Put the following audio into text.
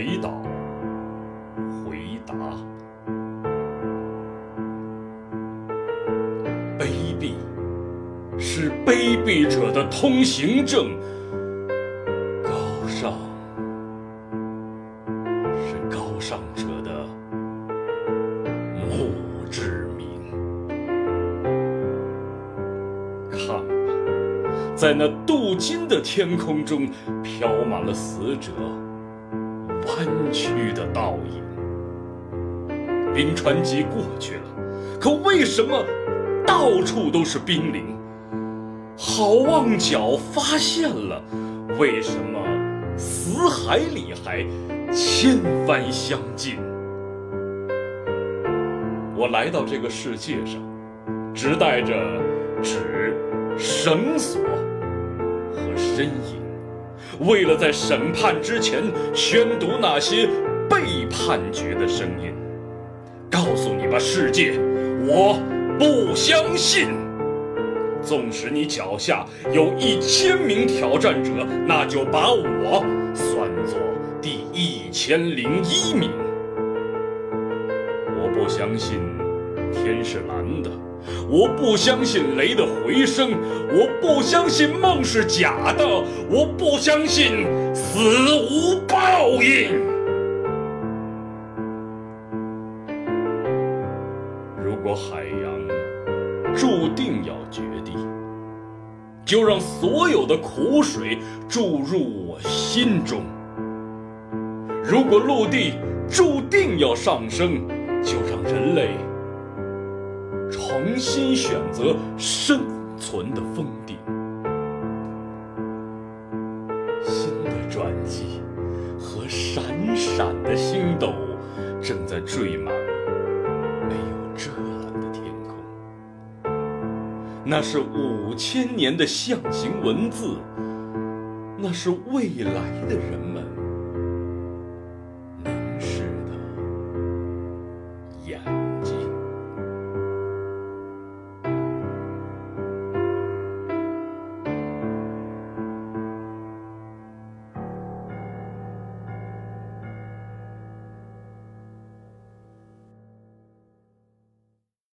裴导回答：卑鄙是卑鄙者的通行证，高尚是高尚者的墓志铭。看，在那镀金的天空中，飘满了死者弯曲的倒影。冰川期过去了，可为什么到处都是冰凌？好望角发现了，为什么死海里还千帆相近？我来到这个世界上，只带着纸、绳索和身影，为了在审判之前宣读那些被判决的声音。告诉你吧，世界，我不相信。纵使你脚下有一千名挑战者，那就把我算作第一千零一名。我不相信天是蓝的，我不相信雷的回声，我不相信梦是假的，我不相信死无报应。如果海洋注定要决堤，就让所有的苦水注入我心中；如果陆地注定要上升，就让人类重新选择生存的峰顶。新的转机和闪闪的星斗正在缀满没有遮拦的天空。那是五千年的象形文字，那是未来的人们